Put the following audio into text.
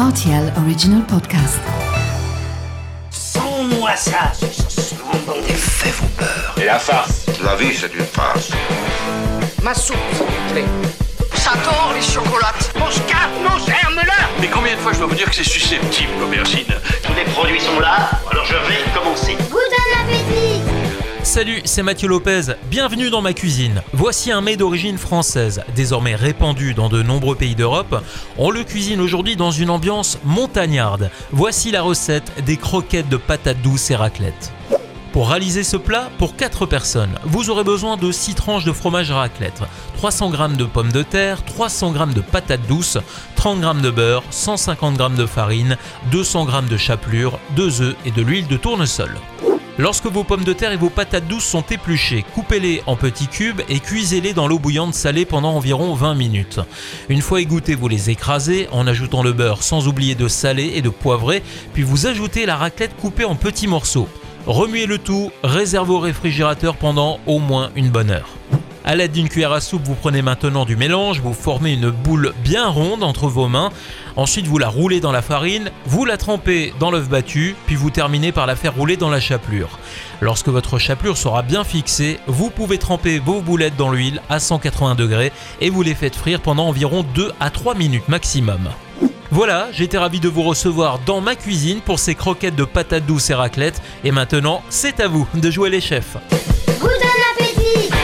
RTL Original Podcast. Sans-moi ça, ce bon. Des faits vos peurs. Et la farce La vie, c'est une farce. Ma soupe, s'il vous plaît. Ça tord les chocolates. Mon scarpe, mon germe-là Mais combien de fois je dois vous dire que c'est susceptible, l'aubergine? Tous les produits sont là, alors je vais commencer. Salut, c'est Mathieu Lopez, bienvenue dans ma cuisine. Voici un mets d'origine française, désormais répandu dans de nombreux pays d'Europe. On le cuisine aujourd'hui dans une ambiance montagnarde. Voici la recette des croquettes de patates douces et raclette. Pour réaliser ce plat, pour 4 personnes, vous aurez besoin de 6 tranches de fromage raclette, 300 g de pommes de terre, 300 g de patates douces, 30 g de beurre, 150 g de farine, 200 g de chapelure, 2 œufs et de l'huile de tournesol. Lorsque vos pommes de terre et vos patates douces sont épluchées, coupez-les en petits cubes et cuisez-les dans l'eau bouillante salée pendant environ 20 minutes. Une fois égouttés, vous les écrasez en ajoutant le beurre sans oublier de saler et de poivrer, puis vous ajoutez la raclette coupée en petits morceaux. Remuez le tout, réservez au réfrigérateur pendant au moins une bonne heure. A l'aide d'une cuillère à soupe, vous prenez maintenant du mélange, vous formez une boule bien ronde entre vos mains, ensuite vous la roulez dans la farine, vous la trempez dans l'œuf battu, puis vous terminez par la faire rouler dans la chapelure. Lorsque votre chapelure sera bien fixée, vous pouvez tremper vos boulettes dans l'huile à 180 degrés et vous les faites frire pendant environ 2 à 3 minutes maximum. Voilà, j'étais ravi de vous recevoir dans ma cuisine pour ces croquettes de patates douces et raclette. Et maintenant, c'est à vous de jouer les chefs. Appétit